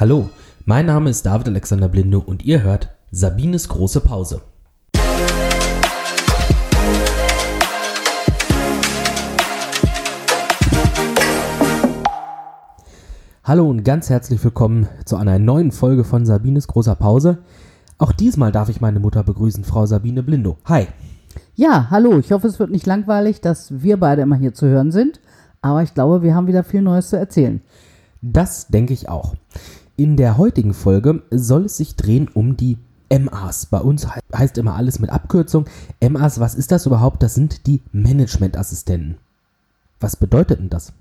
Hallo, mein Name ist David Alexander Blinde und ihr hört Sabines große Pause. Hallo und ganz herzlich willkommen zu einer neuen Folge von Sabines großer Pause. Auch diesmal darf ich meine Mutter begrüßen, Frau Sabine Blindo. Hi. Ja, hallo. Ich hoffe, es wird nicht langweilig, dass wir beide immer hier zu hören sind. Aber ich glaube, wir haben wieder viel Neues zu erzählen. Das denke ich auch. In der heutigen Folge soll es sich drehen um die MAs. Bei uns heißt immer alles mit Abkürzung. MAs, was ist das überhaupt? Das sind die Managementassistenten. Was bedeutet denn das?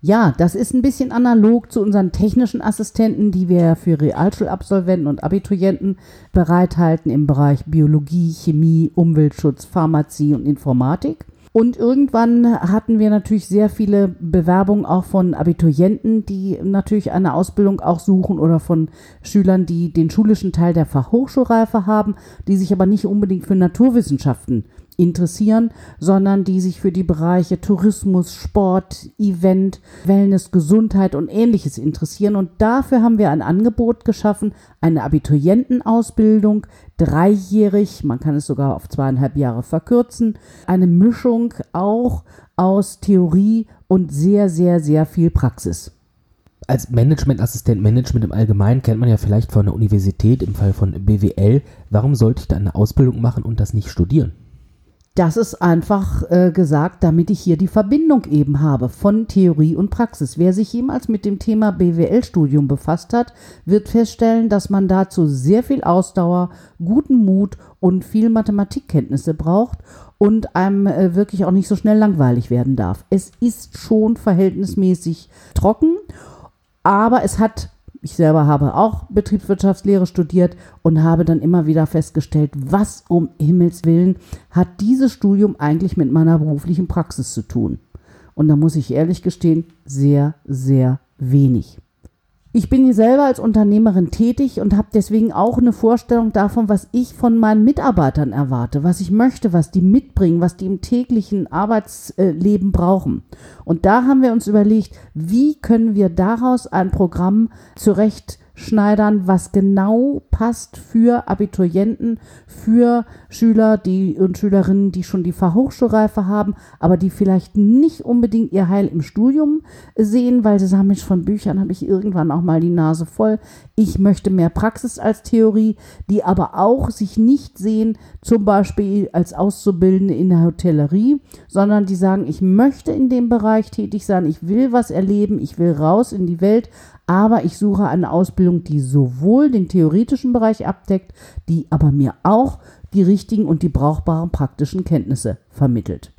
Ja, das ist ein bisschen analog zu unseren technischen Assistenten, die wir für Realschulabsolventen und Abiturienten bereithalten im Bereich Biologie, Chemie, Umweltschutz, Pharmazie und Informatik. Und irgendwann hatten wir natürlich sehr viele Bewerbungen auch von Abiturienten, die natürlich eine Ausbildung auch suchen oder von Schülern, die den schulischen Teil der Fachhochschulreife haben, die sich aber nicht unbedingt für Naturwissenschaften interessieren, sondern die sich für die Bereiche Tourismus, Sport, Event, Wellness, Gesundheit und ähnliches interessieren. Und dafür haben wir ein Angebot geschaffen, eine Abiturientenausbildung, dreijährig, man kann es sogar auf zweieinhalb Jahre verkürzen, eine Mischung auch aus Theorie und sehr, sehr, sehr viel Praxis als Managementassistent, Management im Allgemeinen kennt man ja vielleicht von der Universität im Fall von BWL. Warum sollte ich da eine Ausbildung machen und das nicht studieren? Das ist einfach äh, gesagt, damit ich hier die Verbindung eben habe von Theorie und Praxis. Wer sich jemals mit dem Thema BWL-Studium befasst hat, wird feststellen, dass man dazu sehr viel Ausdauer, guten Mut und viel Mathematikkenntnisse braucht und einem äh, wirklich auch nicht so schnell langweilig werden darf. Es ist schon verhältnismäßig trocken, aber es hat ich selber habe auch Betriebswirtschaftslehre studiert und habe dann immer wieder festgestellt, was um Himmels willen hat dieses Studium eigentlich mit meiner beruflichen Praxis zu tun. Und da muss ich ehrlich gestehen, sehr, sehr wenig. Ich bin hier selber als Unternehmerin tätig und habe deswegen auch eine Vorstellung davon, was ich von meinen Mitarbeitern erwarte, was ich möchte, was die mitbringen, was die im täglichen Arbeitsleben brauchen. Und da haben wir uns überlegt, wie können wir daraus ein Programm zurecht schneidern, was genau passt für Abiturienten, für Schüler die, und Schülerinnen, die schon die Fachhochschulreife haben, aber die vielleicht nicht unbedingt ihr Heil im Studium sehen, weil sie sagen, Mensch, von Büchern habe ich irgendwann auch mal die Nase voll. Ich möchte mehr Praxis als Theorie, die aber auch sich nicht sehen, zum Beispiel als Auszubildende in der Hotellerie, sondern die sagen, ich möchte in dem Bereich tätig sein, ich will was erleben, ich will raus in die Welt, aber ich suche eine Ausbildung, die sowohl den theoretischen Bereich abdeckt, die aber mir auch die richtigen und die brauchbaren praktischen Kenntnisse vermittelt.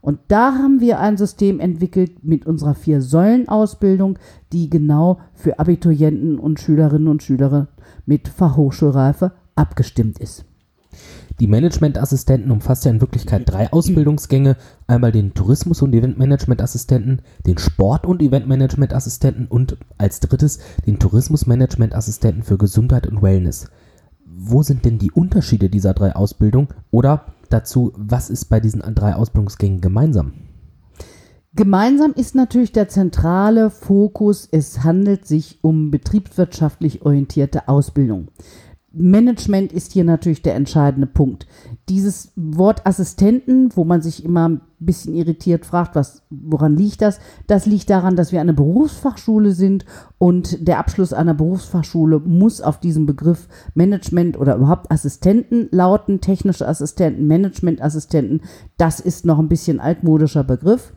Und da haben wir ein System entwickelt mit unserer Vier-Säulen-Ausbildung, die genau für Abiturienten und Schülerinnen und Schüler mit Fachhochschulreife abgestimmt ist. Die Managementassistenten umfasst ja in Wirklichkeit drei Ausbildungsgänge. Einmal den Tourismus- und Eventmanagementassistenten, den Sport- und Eventmanagementassistenten und als drittes den Tourismusmanagementassistenten für Gesundheit und Wellness. Wo sind denn die Unterschiede dieser drei Ausbildungen oder dazu, was ist bei diesen drei Ausbildungsgängen gemeinsam? Gemeinsam ist natürlich der zentrale Fokus, es handelt sich um betriebswirtschaftlich orientierte Ausbildung. Management ist hier natürlich der entscheidende Punkt. Dieses Wort Assistenten, wo man sich immer ein bisschen irritiert fragt, was, woran liegt das? Das liegt daran, dass wir eine Berufsfachschule sind und der Abschluss einer Berufsfachschule muss auf diesem Begriff Management oder überhaupt Assistenten lauten, technische Assistenten, Managementassistenten. Das ist noch ein bisschen altmodischer Begriff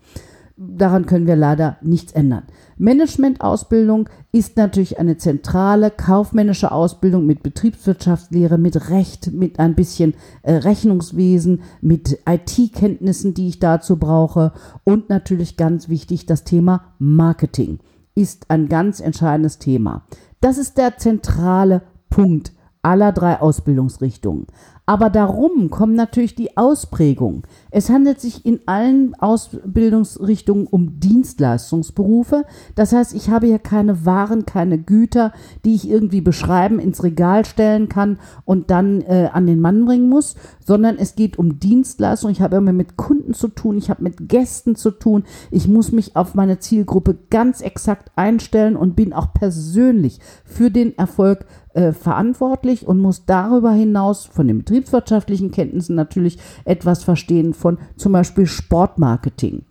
daran können wir leider nichts ändern. Managementausbildung ist natürlich eine zentrale kaufmännische Ausbildung mit Betriebswirtschaftslehre, mit Recht, mit ein bisschen äh, Rechnungswesen, mit IT-Kenntnissen, die ich dazu brauche und natürlich ganz wichtig das Thema Marketing ist ein ganz entscheidendes Thema. Das ist der zentrale Punkt aller drei Ausbildungsrichtungen. Aber darum kommen natürlich die Ausprägungen. Es handelt sich in allen Ausbildungsrichtungen um Dienstleistungsberufe. Das heißt, ich habe hier keine Waren, keine Güter, die ich irgendwie beschreiben, ins Regal stellen kann und dann äh, an den Mann bringen muss, sondern es geht um Dienstleistung. Ich habe immer mit Kunden zu tun, ich habe mit Gästen zu tun. Ich muss mich auf meine Zielgruppe ganz exakt einstellen und bin auch persönlich für den Erfolg äh, verantwortlich und muss darüber hinaus von den betriebswirtschaftlichen Kenntnissen natürlich etwas verstehen von zum Beispiel Sportmarketing.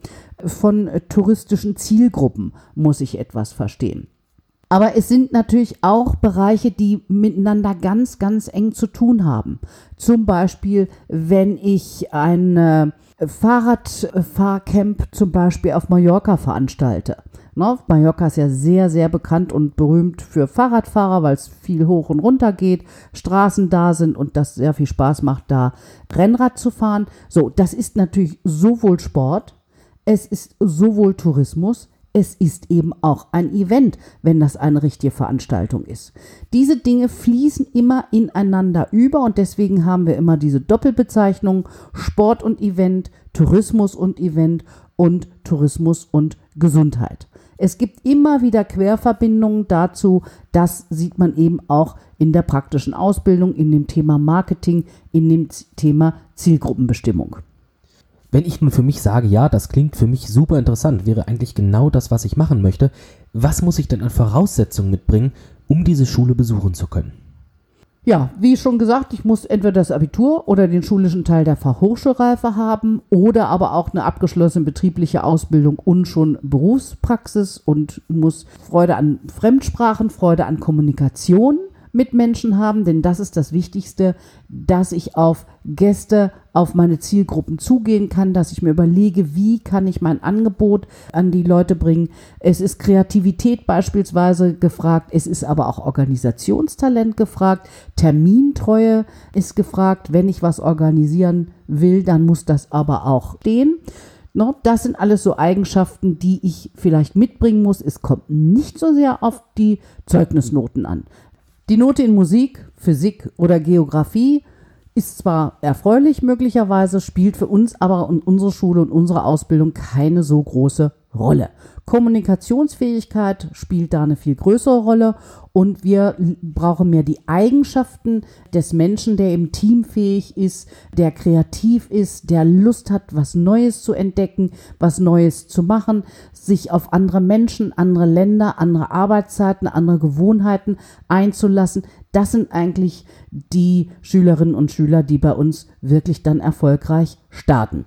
Von äh, touristischen Zielgruppen muss ich etwas verstehen. Aber es sind natürlich auch Bereiche, die miteinander ganz, ganz eng zu tun haben. Zum Beispiel, wenn ich ein Fahrradfahrcamp zum Beispiel auf Mallorca veranstalte Ne? Mallorca ist ja sehr, sehr bekannt und berühmt für Fahrradfahrer, weil es viel hoch und runter geht, Straßen da sind und das sehr viel Spaß macht, da Rennrad zu fahren. So, das ist natürlich sowohl Sport, es ist sowohl Tourismus, es ist eben auch ein Event, wenn das eine richtige Veranstaltung ist. Diese Dinge fließen immer ineinander über und deswegen haben wir immer diese Doppelbezeichnung Sport und Event, Tourismus und Event und Tourismus und Gesundheit. Es gibt immer wieder Querverbindungen dazu. Das sieht man eben auch in der praktischen Ausbildung, in dem Thema Marketing, in dem Thema Zielgruppenbestimmung. Wenn ich nun für mich sage, ja, das klingt für mich super interessant, wäre eigentlich genau das, was ich machen möchte, was muss ich denn an Voraussetzungen mitbringen, um diese Schule besuchen zu können? Ja, wie schon gesagt, ich muss entweder das Abitur oder den schulischen Teil der Fachhochschulreife haben oder aber auch eine abgeschlossene betriebliche Ausbildung und schon Berufspraxis und muss Freude an Fremdsprachen, Freude an Kommunikation mit Menschen haben, denn das ist das Wichtigste, dass ich auf Gäste, auf meine Zielgruppen zugehen kann, dass ich mir überlege, wie kann ich mein Angebot an die Leute bringen. Es ist Kreativität beispielsweise gefragt, es ist aber auch Organisationstalent gefragt, Termintreue ist gefragt. Wenn ich was organisieren will, dann muss das aber auch stehen. Das sind alles so Eigenschaften, die ich vielleicht mitbringen muss. Es kommt nicht so sehr auf die Zeugnisnoten an. Die Note in Musik, Physik oder Geografie ist zwar erfreulich möglicherweise, spielt für uns aber in unserer Schule und unserer Ausbildung keine so große Rolle. Kommunikationsfähigkeit spielt da eine viel größere Rolle und wir brauchen mehr die Eigenschaften des Menschen, der im Team fähig ist, der kreativ ist, der Lust hat, was Neues zu entdecken, was Neues zu machen, sich auf andere Menschen, andere Länder, andere Arbeitszeiten, andere Gewohnheiten einzulassen. Das sind eigentlich die Schülerinnen und Schüler, die bei uns wirklich dann erfolgreich starten.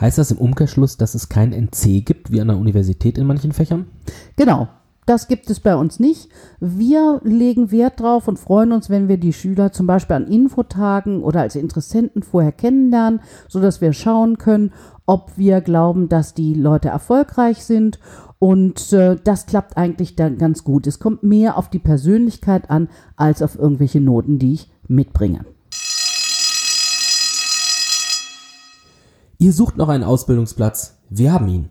Heißt das im Umkehrschluss, dass es kein NC gibt, wie an der Universität in manchen Fächern? Genau. Das gibt es bei uns nicht. Wir legen Wert drauf und freuen uns, wenn wir die Schüler zum Beispiel an Infotagen oder als Interessenten vorher kennenlernen, sodass wir schauen können, ob wir glauben, dass die Leute erfolgreich sind. Und äh, das klappt eigentlich dann ganz gut. Es kommt mehr auf die Persönlichkeit an, als auf irgendwelche Noten, die ich mitbringe. Ihr sucht noch einen Ausbildungsplatz? Wir haben ihn.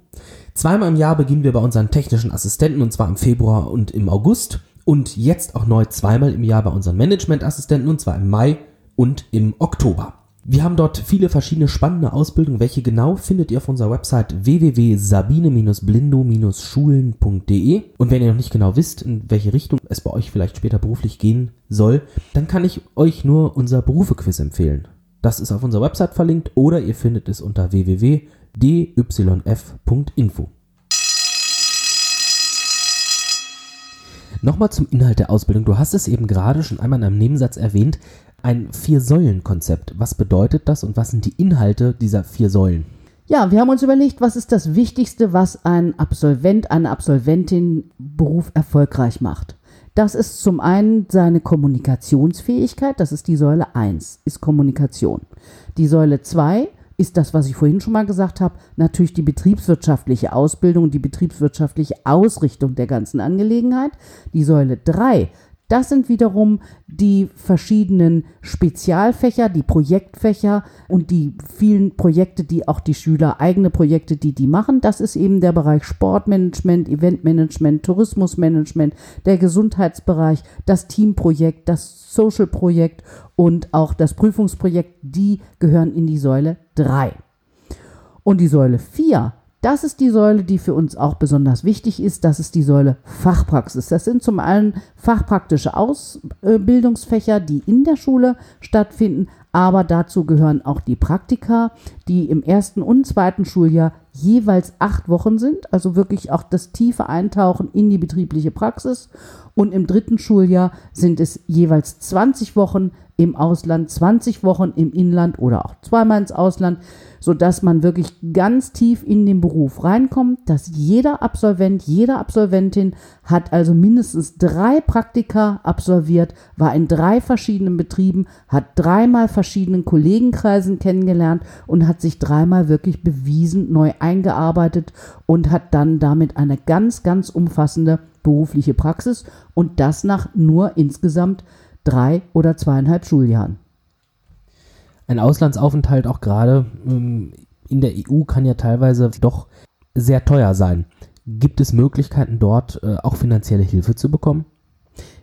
Zweimal im Jahr beginnen wir bei unseren technischen Assistenten und zwar im Februar und im August und jetzt auch neu zweimal im Jahr bei unseren Managementassistenten und zwar im Mai und im Oktober. Wir haben dort viele verschiedene spannende Ausbildungen. Welche genau findet ihr auf unserer Website www.sabine-blindo-schulen.de. Und wenn ihr noch nicht genau wisst, in welche Richtung es bei euch vielleicht später beruflich gehen soll, dann kann ich euch nur unser Berufequiz empfehlen. Das ist auf unserer Website verlinkt oder ihr findet es unter www.dyf.info. Nochmal zum Inhalt der Ausbildung. Du hast es eben gerade schon einmal in einem Nebensatz erwähnt. Ein Vier-Säulen-Konzept. Was bedeutet das und was sind die Inhalte dieser vier Säulen? Ja, wir haben uns überlegt, was ist das Wichtigste, was ein Absolvent, eine Absolventin Beruf erfolgreich macht. Das ist zum einen seine Kommunikationsfähigkeit, das ist die Säule 1, ist Kommunikation. Die Säule 2 ist das, was ich vorhin schon mal gesagt habe, natürlich die betriebswirtschaftliche Ausbildung, die betriebswirtschaftliche Ausrichtung der ganzen Angelegenheit. Die Säule 3, Das sind wiederum die verschiedenen Spezialfächer, die Projektfächer und die vielen Projekte, die auch die Schüler, eigene Projekte, die die machen. Das ist eben der Bereich Sportmanagement, Eventmanagement, Tourismusmanagement, der Gesundheitsbereich, das Teamprojekt, das Social-Projekt und auch das Prüfungsprojekt. Die gehören in die Säule 3. Und die Säule 4 das ist die Säule, die für uns auch besonders wichtig ist. Das ist die Säule Fachpraxis. Das sind zum einen fachpraktische Ausbildungsfächer, die in der Schule stattfinden, aber dazu gehören auch die Praktika, die im ersten und zweiten Schuljahr jeweils acht Wochen sind, also wirklich auch das tiefe Eintauchen in die betriebliche Praxis. Und im dritten Schuljahr sind es jeweils 20 Wochen im Ausland, 20 Wochen im Inland oder auch zweimal ins Ausland sodass man wirklich ganz tief in den Beruf reinkommt, dass jeder Absolvent, jede Absolventin hat also mindestens drei Praktika absolviert, war in drei verschiedenen Betrieben, hat dreimal verschiedenen Kollegenkreisen kennengelernt und hat sich dreimal wirklich bewiesen, neu eingearbeitet und hat dann damit eine ganz, ganz umfassende berufliche Praxis und das nach nur insgesamt drei oder zweieinhalb Schuljahren ein Auslandsaufenthalt auch gerade ähm, in der EU kann ja teilweise doch sehr teuer sein. Gibt es Möglichkeiten dort äh, auch finanzielle Hilfe zu bekommen?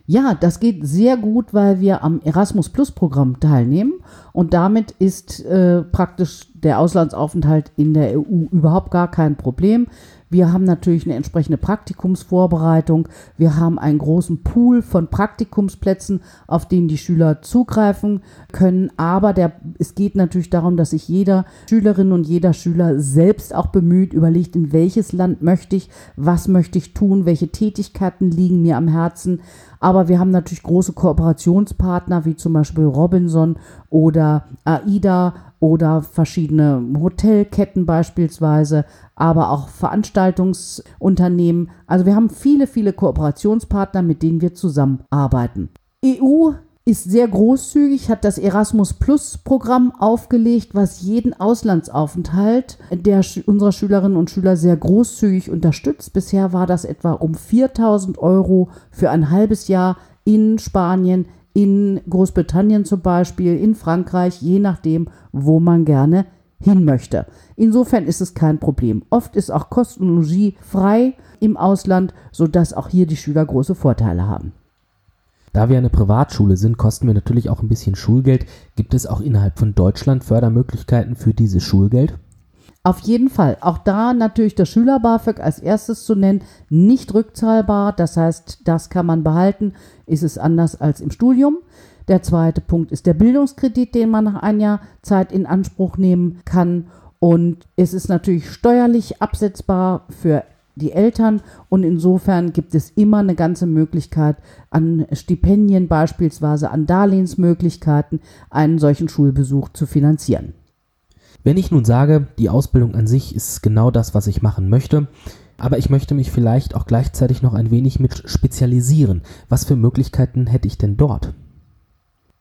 Ja, das geht sehr gut, weil wir am Erasmus Plus Programm teilnehmen und damit ist äh, praktisch der Auslandsaufenthalt in der EU überhaupt gar kein Problem. Wir haben natürlich eine entsprechende Praktikumsvorbereitung. Wir haben einen großen Pool von Praktikumsplätzen, auf den die Schüler zugreifen können. Aber der, es geht natürlich darum, dass sich jeder Schülerin und jeder Schüler selbst auch bemüht, überlegt, in welches Land möchte ich, was möchte ich tun, welche Tätigkeiten liegen mir am Herzen. Aber wir haben natürlich große Kooperationspartner wie zum Beispiel Robinson oder AIDA oder verschiedene Hotelketten beispielsweise, aber auch Veranstaltungsunternehmen. Also wir haben viele, viele Kooperationspartner, mit denen wir zusammenarbeiten. EU ist sehr großzügig, hat das Erasmus Plus Programm aufgelegt, was jeden Auslandsaufenthalt der unserer Schülerinnen und Schüler sehr großzügig unterstützt. Bisher war das etwa um 4000 Euro für ein halbes Jahr in Spanien, in Großbritannien zum Beispiel, in Frankreich, je nachdem, wo man gerne hin möchte. Insofern ist es kein Problem. Oft ist auch Kosten frei im Ausland, sodass auch hier die Schüler große Vorteile haben. Da wir eine Privatschule sind, kosten wir natürlich auch ein bisschen Schulgeld. Gibt es auch innerhalb von Deutschland Fördermöglichkeiten für dieses Schulgeld? Auf jeden Fall. Auch da natürlich das Schüler-BAföG als erstes zu nennen, nicht rückzahlbar. Das heißt, das kann man behalten. Ist es anders als im Studium. Der zweite Punkt ist der Bildungskredit, den man nach einer Zeit in Anspruch nehmen kann. Und es ist natürlich steuerlich absetzbar für die Eltern und insofern gibt es immer eine ganze Möglichkeit an Stipendien beispielsweise, an Darlehensmöglichkeiten, einen solchen Schulbesuch zu finanzieren. Wenn ich nun sage, die Ausbildung an sich ist genau das, was ich machen möchte, aber ich möchte mich vielleicht auch gleichzeitig noch ein wenig mit spezialisieren. Was für Möglichkeiten hätte ich denn dort?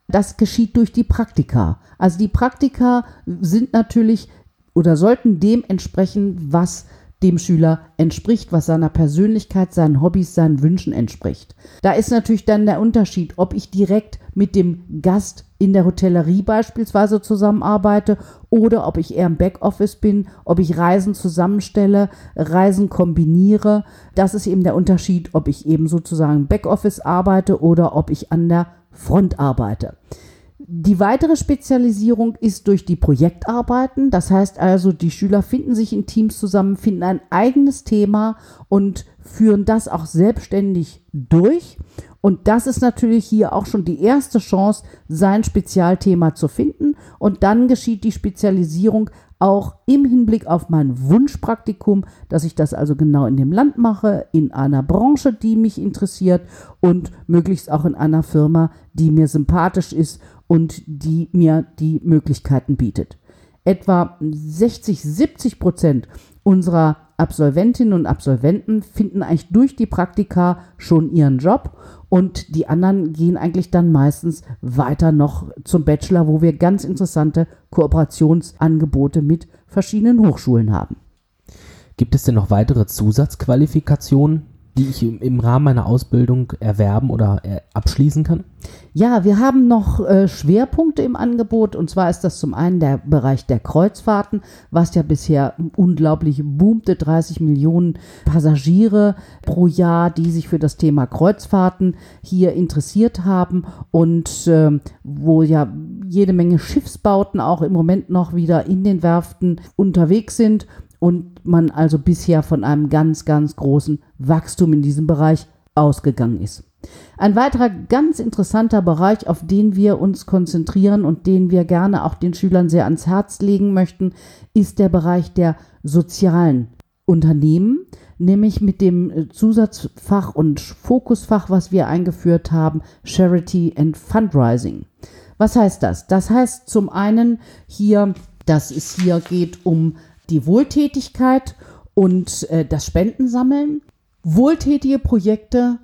Das geschieht durch die Praktika. Also die Praktika sind natürlich oder sollten dem entsprechen, was dem Schüler entspricht, was seiner Persönlichkeit, seinen Hobbys, seinen Wünschen entspricht. Da ist natürlich dann der Unterschied, ob ich direkt mit dem Gast in der Hotellerie beispielsweise zusammenarbeite oder ob ich eher im Backoffice bin, ob ich Reisen zusammenstelle, Reisen kombiniere. Das ist eben der Unterschied, ob ich eben sozusagen im Backoffice arbeite oder ob ich an der Front arbeite. Die weitere Spezialisierung ist durch die Projektarbeiten. Das heißt also, die Schüler finden sich in Teams zusammen, finden ein eigenes Thema und führen das auch selbstständig durch. Und das ist natürlich hier auch schon die erste Chance, sein Spezialthema zu finden. Und dann geschieht die Spezialisierung auch im Hinblick auf mein Wunschpraktikum, dass ich das also genau in dem Land mache, in einer Branche, die mich interessiert und möglichst auch in einer Firma, die mir sympathisch ist und die mir die Möglichkeiten bietet. Etwa 60, 70 Prozent unserer Absolventinnen und Absolventen finden eigentlich durch die Praktika schon ihren Job und die anderen gehen eigentlich dann meistens weiter noch zum Bachelor, wo wir ganz interessante Kooperationsangebote mit verschiedenen Hochschulen haben. Gibt es denn noch weitere Zusatzqualifikationen? Die ich im Rahmen meiner Ausbildung erwerben oder äh, abschließen kann? Ja, wir haben noch äh, Schwerpunkte im Angebot. Und zwar ist das zum einen der Bereich der Kreuzfahrten, was ja bisher unglaublich boomte, 30 Millionen Passagiere pro Jahr, die sich für das Thema Kreuzfahrten hier interessiert haben und äh, wo ja jede Menge Schiffsbauten auch im Moment noch wieder in den Werften unterwegs sind und man also bisher von einem ganz, ganz großen Wachstum in diesem Bereich ausgegangen ist. Ein weiterer ganz interessanter Bereich, auf den wir uns konzentrieren und den wir gerne auch den Schülern sehr ans Herz legen möchten, ist der Bereich der sozialen Unternehmen, nämlich mit dem Zusatzfach und Fokusfach, was wir eingeführt haben, Charity and Fundraising. Was heißt das? Das heißt zum einen hier, dass es hier geht um die Wohltätigkeit und äh, das Spendensammeln. Wohltätige Projekte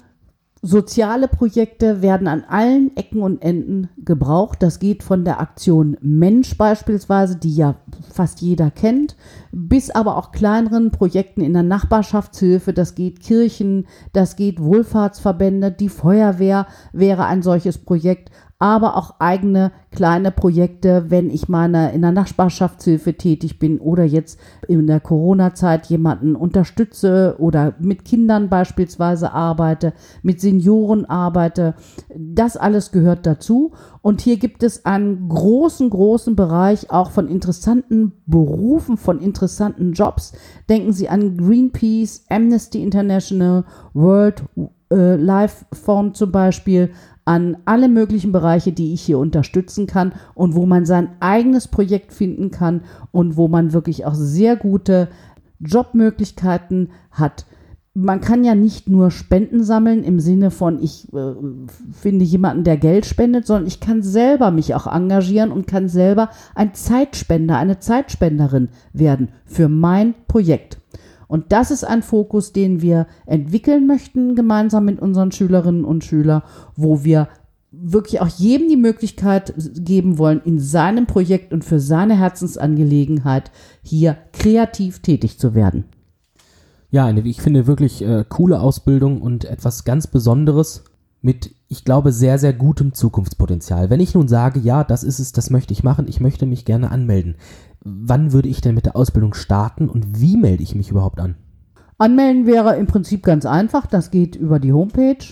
Soziale Projekte werden an allen Ecken und Enden gebraucht. Das geht von der Aktion Mensch beispielsweise, die ja fast jeder kennt, bis aber auch kleineren Projekten in der Nachbarschaftshilfe. Das geht Kirchen, das geht Wohlfahrtsverbände, die Feuerwehr wäre ein solches Projekt aber auch eigene kleine Projekte, wenn ich meine in der Nachbarschaftshilfe tätig bin oder jetzt in der Corona-Zeit jemanden unterstütze oder mit Kindern beispielsweise arbeite, mit Senioren arbeite. Das alles gehört dazu. Und hier gibt es einen großen, großen Bereich auch von interessanten Berufen, von interessanten Jobs. Denken Sie an Greenpeace, Amnesty International, World äh, Life Fund zum Beispiel, an alle möglichen Bereiche, die ich hier unterstützen kann und wo man sein eigenes Projekt finden kann und wo man wirklich auch sehr gute Jobmöglichkeiten hat. Man kann ja nicht nur Spenden sammeln im Sinne von, ich äh, finde jemanden, der Geld spendet, sondern ich kann selber mich auch engagieren und kann selber ein Zeitspender, eine Zeitspenderin werden für mein Projekt. Und das ist ein Fokus, den wir entwickeln möchten, gemeinsam mit unseren Schülerinnen und Schülern, wo wir wirklich auch jedem die Möglichkeit geben wollen, in seinem Projekt und für seine Herzensangelegenheit hier kreativ tätig zu werden. Ja, eine, ich finde wirklich äh, coole Ausbildung und etwas ganz Besonderes mit, ich glaube, sehr, sehr gutem Zukunftspotenzial. Wenn ich nun sage, ja, das ist es, das möchte ich machen, ich möchte mich gerne anmelden, wann würde ich denn mit der Ausbildung starten und wie melde ich mich überhaupt an? Anmelden wäre im Prinzip ganz einfach. Das geht über die Homepage.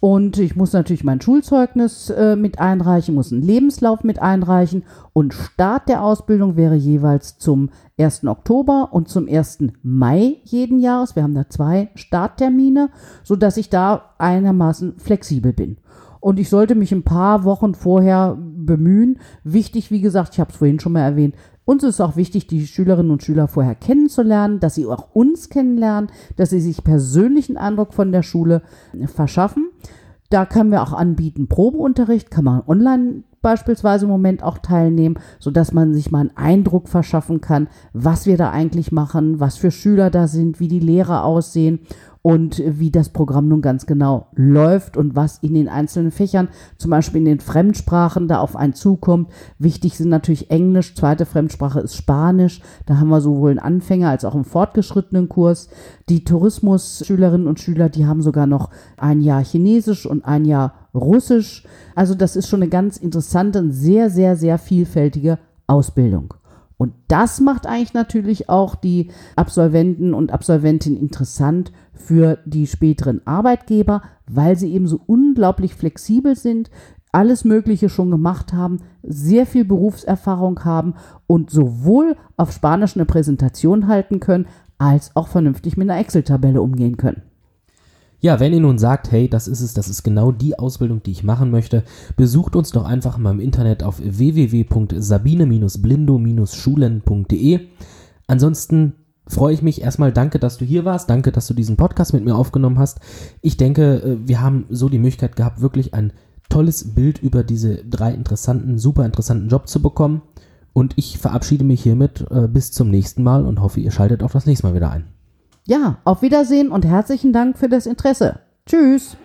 Und ich muss natürlich mein Schulzeugnis äh, mit einreichen, muss einen Lebenslauf mit einreichen. Und Start der Ausbildung wäre jeweils zum 1. Oktober und zum 1. Mai jeden Jahres. Wir haben da zwei Starttermine, sodass ich da einigermaßen flexibel bin. Und ich sollte mich ein paar Wochen vorher bemühen. Wichtig, wie gesagt, ich habe es vorhin schon mal erwähnt, uns ist auch wichtig, die Schülerinnen und Schüler vorher kennenzulernen, dass sie auch uns kennenlernen, dass sie sich persönlichen Eindruck von der Schule verschaffen. Da können wir auch anbieten Probeunterricht, kann man online beispielsweise im Moment auch teilnehmen, sodass man sich mal einen Eindruck verschaffen kann, was wir da eigentlich machen, was für Schüler da sind, wie die Lehrer aussehen und wie das Programm nun ganz genau läuft und was in den einzelnen Fächern, zum Beispiel in den Fremdsprachen, da auf einen zukommt. Wichtig sind natürlich Englisch, zweite Fremdsprache ist Spanisch. Da haben wir sowohl einen Anfänger als auch einen fortgeschrittenen Kurs. Die Tourismus-Schülerinnen und Schüler, die haben sogar noch ein Jahr Chinesisch und ein Jahr Russisch. Also das ist schon eine ganz interessante und sehr, sehr, sehr vielfältige Ausbildung. Und das macht eigentlich natürlich auch die Absolventen und Absolventinnen interessant für die späteren Arbeitgeber, weil sie eben so unglaublich flexibel sind, alles Mögliche schon gemacht haben, sehr viel Berufserfahrung haben und sowohl auf Spanisch eine Präsentation halten können, als auch vernünftig mit einer Excel-Tabelle umgehen können. Ja, wenn ihr nun sagt, hey, das ist es, das ist genau die Ausbildung, die ich machen möchte, besucht uns doch einfach mal im Internet auf www.sabine-blindo-schulen.de. Ansonsten freue ich mich erstmal, danke, dass du hier warst, danke, dass du diesen Podcast mit mir aufgenommen hast. Ich denke, äh, wir haben so die Möglichkeit gehabt, wirklich ein tolles Bild über diese drei interessanten, super interessanten Job zu bekommen. Und ich verabschiede mich hiermit äh, bis zum nächsten Mal und hoffe, ihr schaltet auch das nächste Mal wieder ein. Ja, auf Wiedersehen und herzlichen Dank für das Interesse. Tschüss.